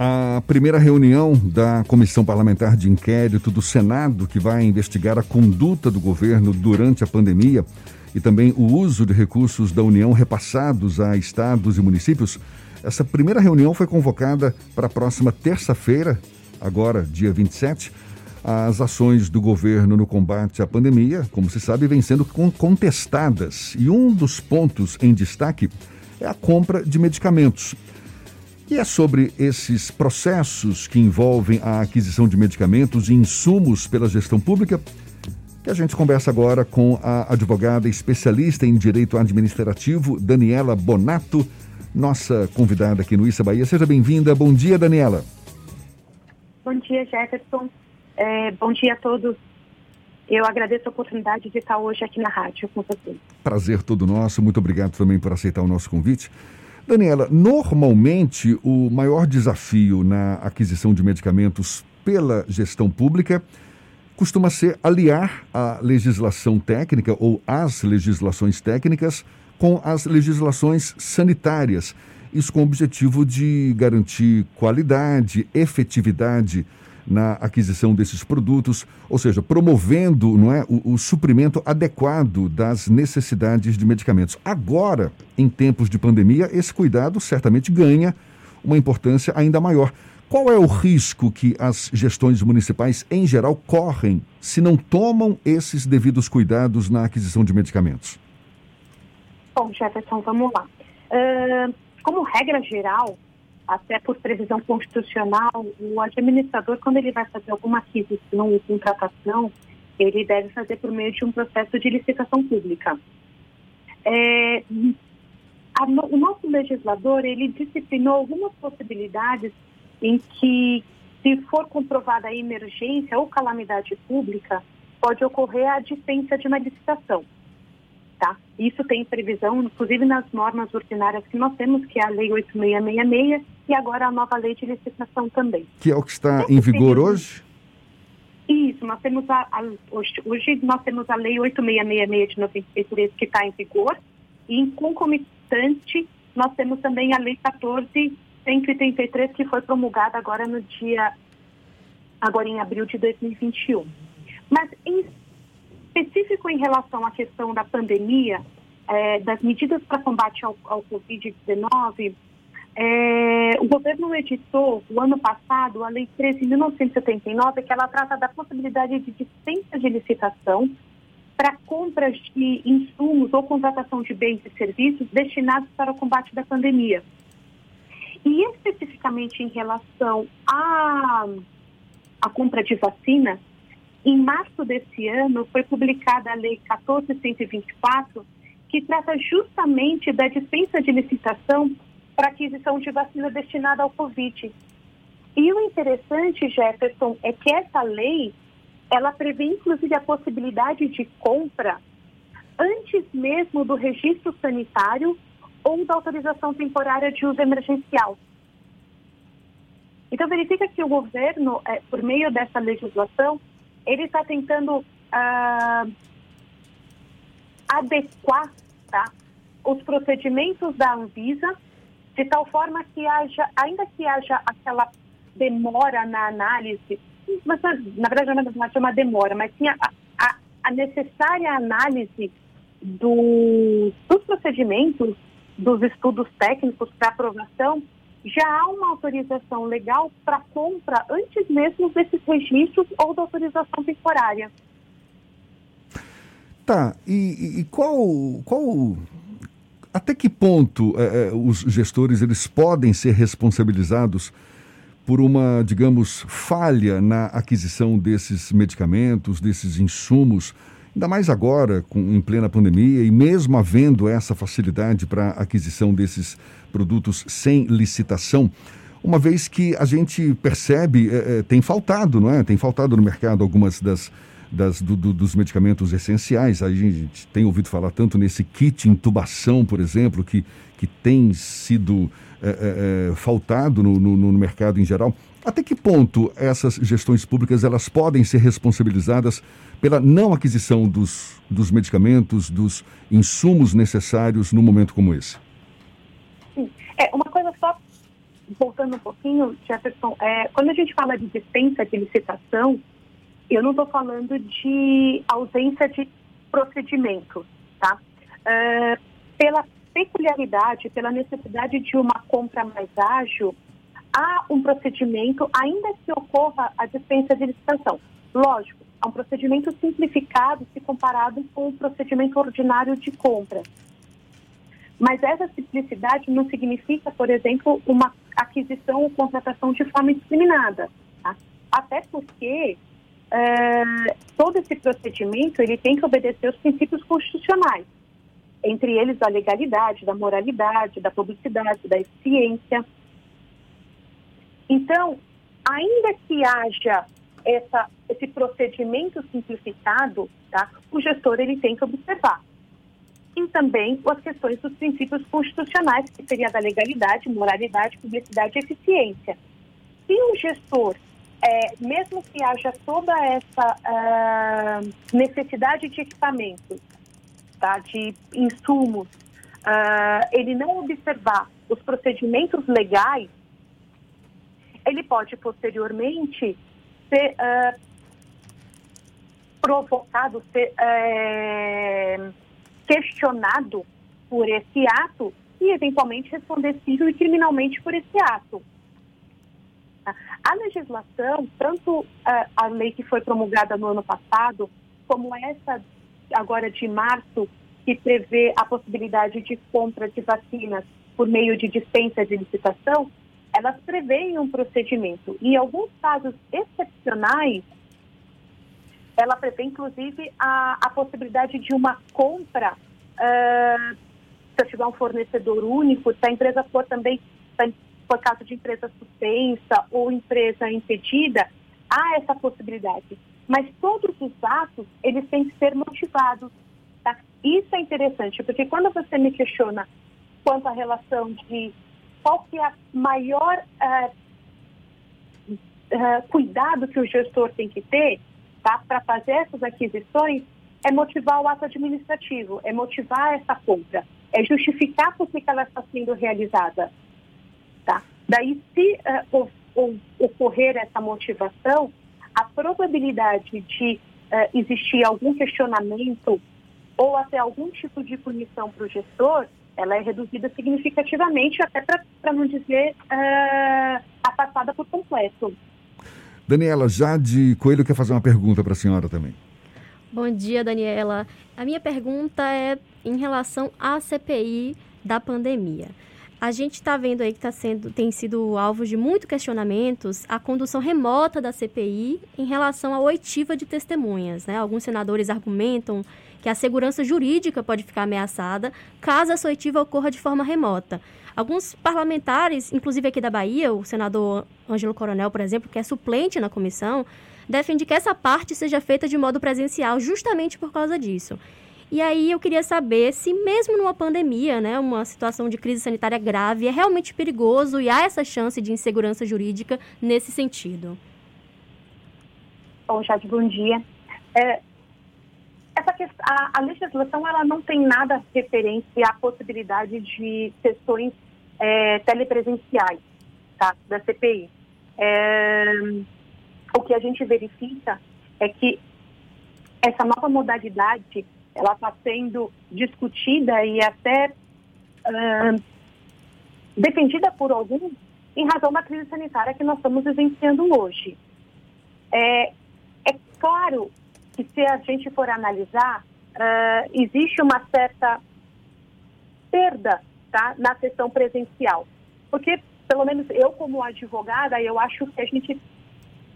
A primeira reunião da Comissão Parlamentar de Inquérito do Senado, que vai investigar a conduta do governo durante a pandemia e também o uso de recursos da União repassados a estados e municípios, essa primeira reunião foi convocada para a próxima terça-feira, agora, dia 27. As ações do governo no combate à pandemia, como se sabe, vêm sendo contestadas. E um dos pontos em destaque é a compra de medicamentos. E é sobre esses processos que envolvem a aquisição de medicamentos e insumos pela gestão pública que a gente conversa agora com a advogada especialista em direito administrativo, Daniela Bonato, nossa convidada aqui no Issa Bahia. Seja bem-vinda. Bom dia, Daniela. Bom dia, Jefferson. É, bom dia a todos. Eu agradeço a oportunidade de estar hoje aqui na rádio com vocês. Prazer todo nosso. Muito obrigado também por aceitar o nosso convite. Daniela, normalmente o maior desafio na aquisição de medicamentos pela gestão pública costuma ser aliar a legislação técnica ou as legislações técnicas com as legislações sanitárias. Isso com o objetivo de garantir qualidade, efetividade na aquisição desses produtos, ou seja, promovendo não é, o, o, suprimento adequado das necessidades de medicamentos. Agora, em tempos de pandemia, esse cuidado certamente ganha uma importância ainda maior. Qual é o risco que as gestões municipais, em geral, correm se não tomam esses devidos cuidados na aquisição de medicamentos? Bom, Jefferson, vamos lá. Uh, como regra geral, até por previsão constitucional, o administrador, quando ele vai fazer alguma aquisição ou contratação, ele deve fazer por meio de um processo de licitação pública. É, a, o nosso legislador, ele disciplinou algumas possibilidades em que, se for comprovada a emergência ou calamidade pública, pode ocorrer a dispensa de uma licitação. Tá? Isso tem previsão, inclusive nas normas ordinárias que nós temos, que é a Lei 8666 e agora a nova Lei de Licitação também. Que é o que está em vigor hoje? Isso, nós temos a, a, hoje, nós temos a Lei 8666 de 93 que está em vigor e em concomitante nós temos também a Lei 14183 que foi promulgada agora no dia agora em abril de 2021. Mas em específico em relação à questão da pandemia, é, das medidas para combate ao, ao Covid-19, é, o governo editou, o ano passado, a Lei 13.979, que ela trata da possibilidade de dispensa de licitação para compras de insumos ou contratação de bens e serviços destinados para o combate da pandemia. E especificamente em relação à, à compra de vacina, em março desse ano, foi publicada a Lei 14.124, que trata justamente da dispensa de licitação para aquisição de vacina destinada ao Covid. E o interessante, Jefferson, é que essa lei, ela prevê inclusive a possibilidade de compra antes mesmo do registro sanitário ou da autorização temporária de uso emergencial. Então, verifica que o governo, é, por meio dessa legislação, ele está tentando uh, adequar tá, os procedimentos da Anvisa de tal forma que haja, ainda que haja aquela demora na análise, mas na verdade não é uma demora, mas sim a, a, a necessária análise do, dos procedimentos, dos estudos técnicos para aprovação, já há uma autorização legal para compra antes mesmo desses registros ou da autorização temporária. Tá, e, e qual, qual, até que ponto é, é, os gestores eles podem ser responsabilizados por uma, digamos, falha na aquisição desses medicamentos, desses insumos, ainda mais agora, com, em plena pandemia, e mesmo havendo essa facilidade para aquisição desses produtos sem licitação, uma vez que a gente percebe, é, é, tem faltado, não é? Tem faltado no mercado algumas das, das do, do, dos medicamentos essenciais. A gente tem ouvido falar tanto nesse kit intubação, por exemplo, que, que tem sido é, é, faltado no, no, no mercado em geral. Até que ponto essas gestões públicas elas podem ser responsabilizadas pela não aquisição dos, dos medicamentos, dos insumos necessários num momento como esse? É, uma coisa só voltando um pouquinho, Jefferson, é, quando a gente fala de dispensa de licitação, eu não estou falando de ausência de procedimento, tá? É, pela peculiaridade, pela necessidade de uma compra mais ágil, há um procedimento, ainda que ocorra a dispensa de licitação. Lógico, há um procedimento simplificado se comparado com o procedimento ordinário de compra. Mas essa simplicidade não significa, por exemplo, uma aquisição ou contratação de forma indiscriminada. Tá? Até porque é, todo esse procedimento ele tem que obedecer os princípios constitucionais, entre eles a legalidade, da moralidade, da publicidade, da eficiência. Então, ainda que haja essa, esse procedimento simplificado, tá, o gestor ele tem que observar e também as questões dos princípios constitucionais, que seria da legalidade, moralidade, publicidade e eficiência. Se o gestor, é, mesmo que haja toda essa uh, necessidade de equipamentos, tá, de insumos, uh, ele não observar os procedimentos legais, ele pode posteriormente ser uh, provocado, ser questionado por esse ato e eventualmente responder civil e criminalmente por esse ato. A legislação, tanto a lei que foi promulgada no ano passado, como essa agora de março, que prevê a possibilidade de compra de vacinas por meio de dispensa de licitação, elas prevêem um procedimento. Em alguns casos excepcionais, ela prevê, inclusive, a, a possibilidade de uma compra, uh, se eu tiver um fornecedor único, se a empresa for também, por caso de empresa suspensa ou empresa impedida, há essa possibilidade. Mas todos os atos, eles têm que ser motivados. Tá? Isso é interessante, porque quando você me questiona quanto à relação de qual que é a maior uh, uh, cuidado que o gestor tem que ter, tá? para fazer essas aquisições é motivar o ato administrativo, é motivar essa compra, é justificar por que ela está sendo realizada. Tá? Daí, se uh, ocorrer essa motivação, a probabilidade de uh, existir algum questionamento ou até algum tipo de punição para o gestor, ela é reduzida significativamente, até para não dizer uh, afastada por completo. Daniela, Jade Coelho quer fazer uma pergunta para a senhora também. Bom dia, Daniela. A minha pergunta é em relação à CPI da pandemia. A gente está vendo aí que tá sendo, tem sido alvo de muitos questionamentos a condução remota da CPI em relação à oitiva de testemunhas. Né? Alguns senadores argumentam que a segurança jurídica pode ficar ameaçada caso essa oitiva ocorra de forma remota. Alguns parlamentares, inclusive aqui da Bahia, o senador Ângelo Coronel, por exemplo, que é suplente na comissão, defende que essa parte seja feita de modo presencial, justamente por causa disso. E aí eu queria saber se mesmo numa pandemia, né, uma situação de crise sanitária grave, é realmente perigoso e há essa chance de insegurança jurídica nesse sentido. Bom, Jade, bom dia. É, essa questão, a, a, legislação ela não tem nada referente à possibilidade de sessões é, telepresenciais tá, da CPI. É, o que a gente verifica é que essa nova modalidade ela está sendo discutida e até uh, defendida por alguns em razão da crise sanitária que nós estamos vivenciando hoje. É, é claro que se a gente for analisar, uh, existe uma certa perda tá, na sessão presencial. Porque, pelo menos eu como advogada, eu acho que a gente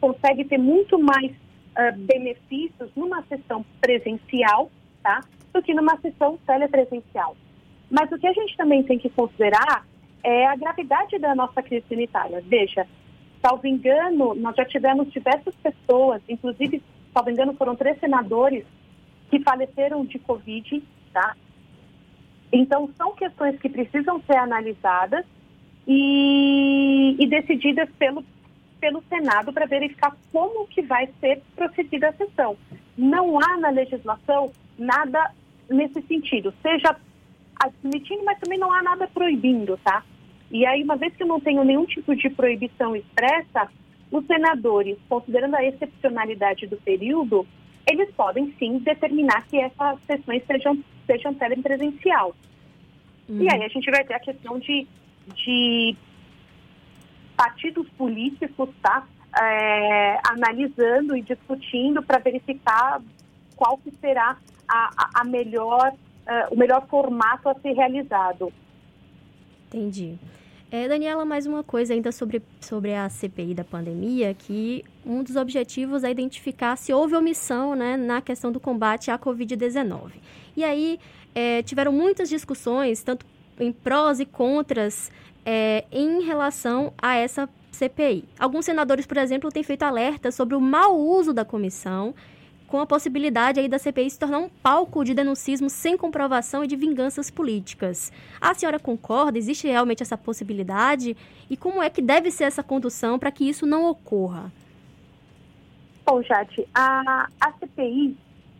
consegue ter muito mais uh, benefícios numa sessão presencial tá, do que numa sessão telepresencial. Mas o que a gente também tem que considerar é a gravidade da nossa crise sanitária. Veja, salvo engano, nós já tivemos diversas pessoas, inclusive salvo engano, foram três senadores que faleceram de Covid, tá? Então, são questões que precisam ser analisadas e, e decididas pelo, pelo Senado para verificar como que vai ser procedida a sessão. Não há na legislação nada nesse sentido, seja admitindo, mas também não há nada proibindo, tá? E aí, uma vez que eu não tenho nenhum tipo de proibição expressa, os senadores, considerando a excepcionalidade do período, eles podem sim determinar que essas sessões sejam, sejam telepresencial. Uhum. E aí a gente vai ter a questão de, de partidos políticos, tá? É, analisando e discutindo para verificar qual que será a, a, melhor, uh, o melhor formato a ser realizado. Entendi. É, Daniela, mais uma coisa ainda sobre, sobre a CPI da pandemia, que um dos objetivos é identificar se houve omissão né, na questão do combate à Covid-19. E aí é, tiveram muitas discussões, tanto em prós e contras, é, em relação a essa CPI. Alguns senadores, por exemplo, têm feito alertas sobre o mau uso da comissão com a possibilidade aí da CPI se tornar um palco de denuncismo sem comprovação e de vinganças políticas. A senhora concorda? Existe realmente essa possibilidade? E como é que deve ser essa condução para que isso não ocorra? Bom, Jade, a, a CPI,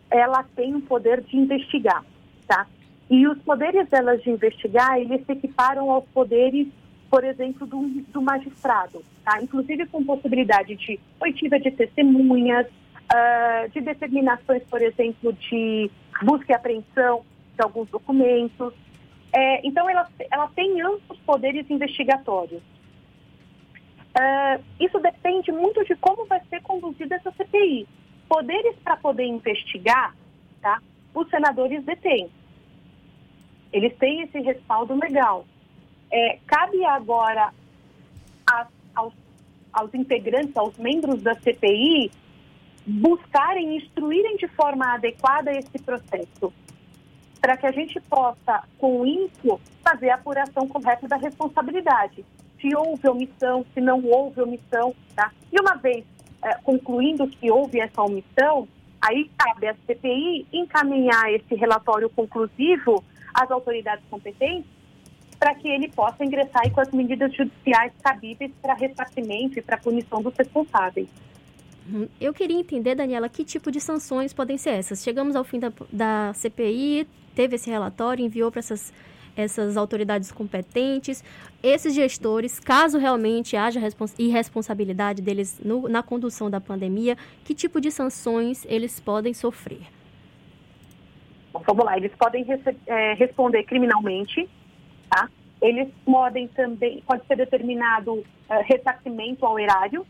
ela tem o poder de investigar, tá? E os poderes delas de investigar, eles se equiparam aos poderes, por exemplo, do, do magistrado, tá? Inclusive com possibilidade de oitiva de testemunhas, uh, de determinações, por exemplo, de busca e apreensão de alguns documentos. É, então, ela, ela tem amplos poderes investigatórios. Uh, isso depende muito de como vai ser conduzida essa CPI. Poderes para poder investigar, tá? os senadores detêm. Eles têm esse respaldo legal. É, cabe agora a, aos, aos integrantes, aos membros da CPI, buscarem instruírem de forma adequada esse processo, para que a gente possa, com isso, fazer a apuração correta da responsabilidade. Se houve omissão, se não houve omissão, tá? E uma vez é, concluindo que houve essa omissão, aí cabe à CPI encaminhar esse relatório conclusivo às autoridades competentes para que ele possa ingressar com as medidas judiciais cabíveis para ressarcimento e para punição dos responsáveis. Eu queria entender, Daniela, que tipo de sanções podem ser essas. Chegamos ao fim da, da CPI, teve esse relatório, enviou para essas, essas autoridades competentes. Esses gestores, caso realmente haja irresponsabilidade deles no, na condução da pandemia, que tipo de sanções eles podem sofrer? Bom, vamos lá, eles podem é, responder criminalmente, tá? Eles podem também, pode ser determinado é, ressarcimento ao erário,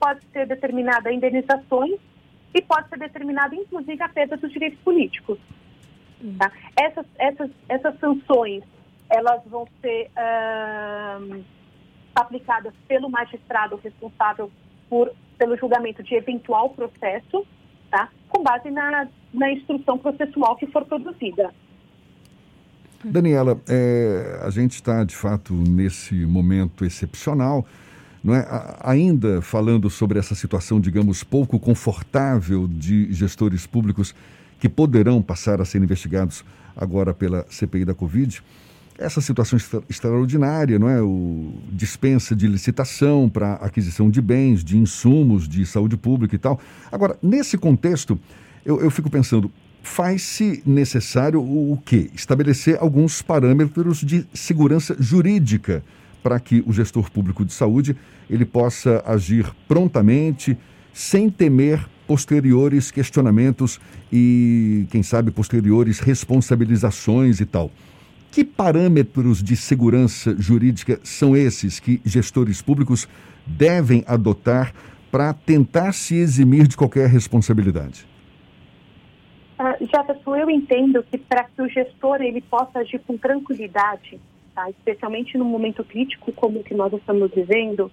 pode ser determinada indenizações e pode ser determinada, inclusive, a perda dos direitos políticos. Tá? Essas, essas, essas sanções, elas vão ser uh, aplicadas pelo magistrado responsável por, pelo julgamento de eventual processo, tá? com base na, na instrução processual que for produzida. Daniela, é, a gente está, de fato, nesse momento excepcional é? Ainda falando sobre essa situação, digamos, pouco confortável de gestores públicos que poderão passar a ser investigados agora pela CPI da Covid, essa situação extraordinária, não é? O dispensa de licitação para aquisição de bens, de insumos, de saúde pública e tal. Agora, nesse contexto, eu, eu fico pensando, faz-se necessário o, quê? Estabelecer alguns parâmetros de segurança jurídica para que o gestor público de saúde ele possa agir prontamente, sem temer posteriores questionamentos e, quem sabe, posteriores responsabilizações e tal. Que parâmetros de segurança jurídica são esses que gestores públicos devem adotar para tentar se eximir de qualquer responsabilidade? Uh, Jefferson, eu entendo que para que o gestor ele possa agir com tranquilidade, tá? especialmente num momento crítico como o que nós estamos vivendo,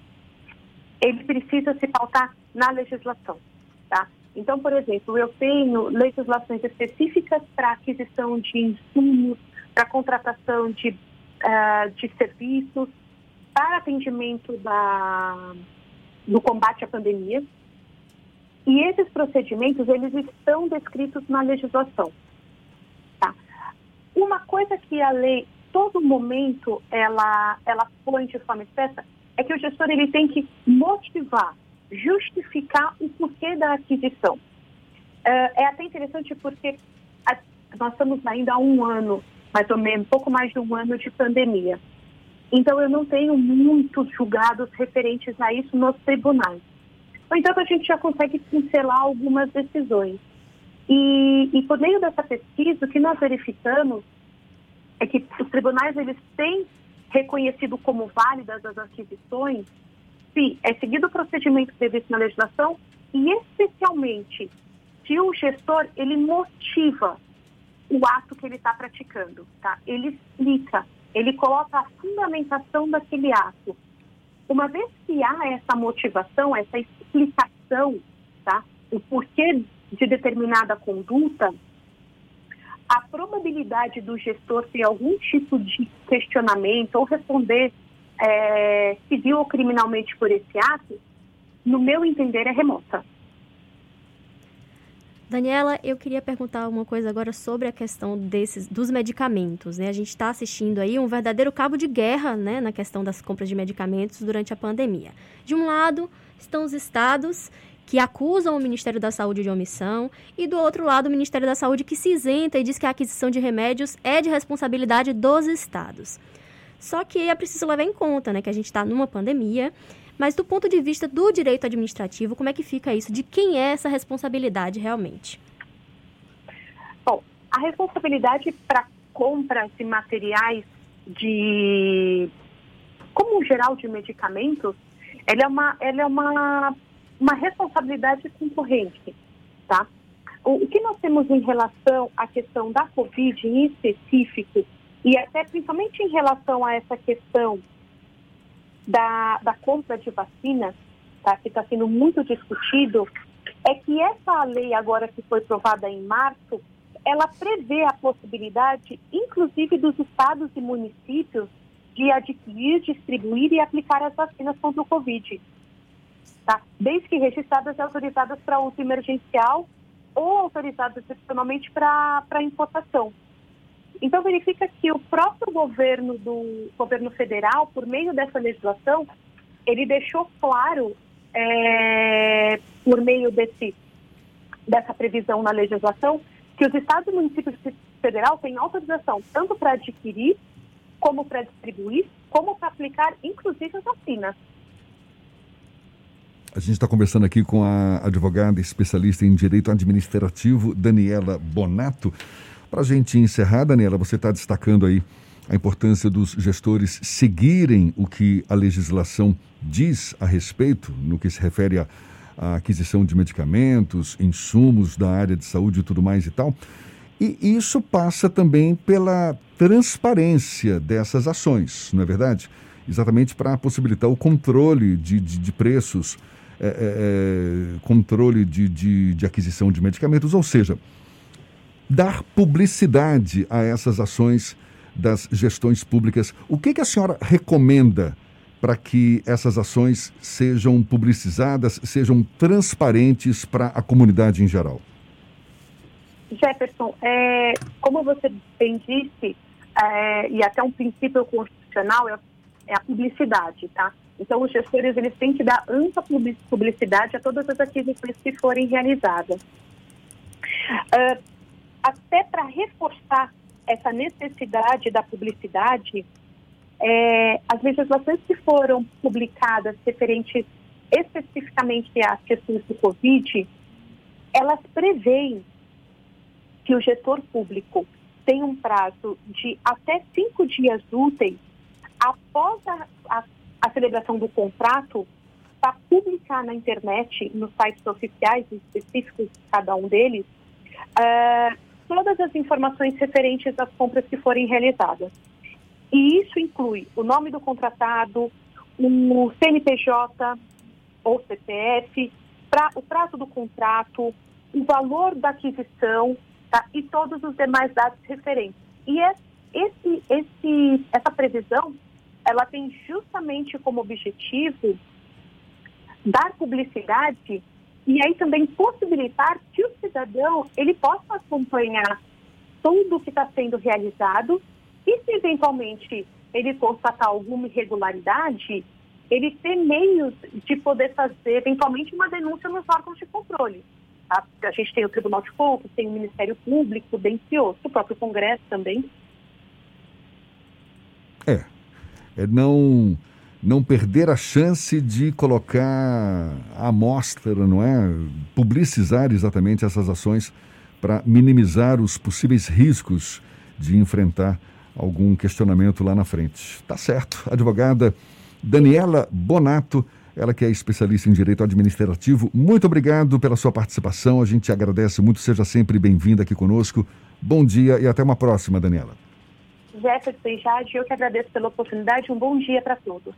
ele precisa se pautar na legislação. Tá? Então, por exemplo, eu tenho legislações específicas para aquisição de insumos, para contratação de, uh, de serviços, para atendimento da, do combate à pandemia. E esses procedimentos, eles estão descritos na legislação. Tá? Uma coisa que a lei todo momento ela, ela põe de forma expressa é que o gestor ele tem que motivar, justificar o porquê da aquisição. Uh, é até interessante porque a, nós estamos ainda há um ano, mais ou menos, pouco mais de um ano de pandemia. Então, eu não tenho muitos julgados referentes a isso nos tribunais. Entanto, a gente já consegue pincelar algumas decisões. E, e por meio dessa pesquisa, o que nós verificamos é que os tribunais eles têm reconhecido como válidas as aquisições se é seguido o procedimento previsto na legislação e especialmente se o gestor ele motiva o ato que ele está praticando, tá? Ele explica, ele coloca a fundamentação daquele ato. Uma vez que há essa motivação, essa explicação, tá? O porquê de determinada conduta, a probabilidade do gestor ter algum tipo de questionamento ou responder é, civil ou criminalmente por esse ato, no meu entender, é remota. Daniela, eu queria perguntar uma coisa agora sobre a questão desses dos medicamentos. Né? A gente está assistindo aí um verdadeiro cabo de guerra né, na questão das compras de medicamentos durante a pandemia. De um lado, estão os estados que acusam o Ministério da Saúde de omissão, e do outro lado, o Ministério da Saúde que se isenta e diz que a aquisição de remédios é de responsabilidade dos estados. Só que é preciso levar em conta né, que a gente está numa pandemia mas do ponto de vista do direito administrativo, como é que fica isso? De quem é essa responsabilidade realmente? Bom, a responsabilidade para compra de materiais de como geral de medicamentos, ela é uma, ela é uma, uma responsabilidade concorrente, tá? O, o que nós temos em relação à questão da Covid em específico, e até principalmente em relação a essa questão da, da compra de vacinas, tá, que está sendo muito discutido, é que essa lei agora que foi aprovada em março, ela prevê a possibilidade, inclusive dos estados e municípios, de adquirir, distribuir e aplicar as vacinas contra o Covid. Tá? Desde que registradas e autorizadas para uso emergencial ou autorizadas excepcionalmente para importação. Então, verifica que o próprio governo do governo federal, por meio dessa legislação, ele deixou claro, é, por meio desse, dessa previsão na legislação, que os estados e municípios federal têm autorização tanto para adquirir, como para distribuir, como para aplicar, inclusive, as vacinas. A gente está conversando aqui com a advogada especialista em direito administrativo, Daniela Bonato. Para a gente encerrar, Daniela, você está destacando aí a importância dos gestores seguirem o que a legislação diz a respeito, no que se refere à aquisição de medicamentos, insumos da área de saúde e tudo mais e tal. E isso passa também pela transparência dessas ações, não é verdade? Exatamente para possibilitar o controle de, de, de preços, é, é, é controle de, de, de aquisição de medicamentos, ou seja, dar publicidade a essas ações das gestões públicas. O que, que a senhora recomenda para que essas ações sejam publicizadas, sejam transparentes para a comunidade em geral? Jefferson, é, como você bem disse, é, e até um princípio constitucional é, é, a publicidade, tá? Então, os gestores eles têm que dar ampla publicidade a todas as aquisições que forem realizadas. Uh, até para reforçar essa necessidade da publicidade, é, as legislações que foram publicadas referentes especificamente às questões do Covid, elas preveem que o gestor público tem um prazo de até cinco dias úteis após a, a, a celebração do contrato para publicar na internet, nos sites oficiais específicos de cada um deles, uh, todas as informações referentes às compras que forem realizadas. E isso inclui o nome do contratado, o CNPJ ou CPF, pra, o prazo do contrato, o valor da aquisição tá? e todos os demais dados referentes. E esse, esse, essa previsão, ela tem justamente como objetivo dar publicidade e aí também possibilitar que o cidadão ele possa acompanhar tudo o que está sendo realizado e se eventualmente ele constatar alguma irregularidade, ele ter meios de poder fazer eventualmente uma denúncia nos órgãos de controle. Tá? A gente tem o Tribunal de Contas, tem o Ministério Público, dentre outros, o próprio Congresso também. É não não perder a chance de colocar a amostra, não é? Publicizar exatamente essas ações para minimizar os possíveis riscos de enfrentar algum questionamento lá na frente. Tá certo. Advogada Daniela Bonato, ela que é especialista em direito administrativo, muito obrigado pela sua participação. A gente agradece muito. Seja sempre bem-vinda aqui conosco. Bom dia e até uma próxima, Daniela. Jefferson e Jade, eu que agradeço pela oportunidade. Um bom dia para todos.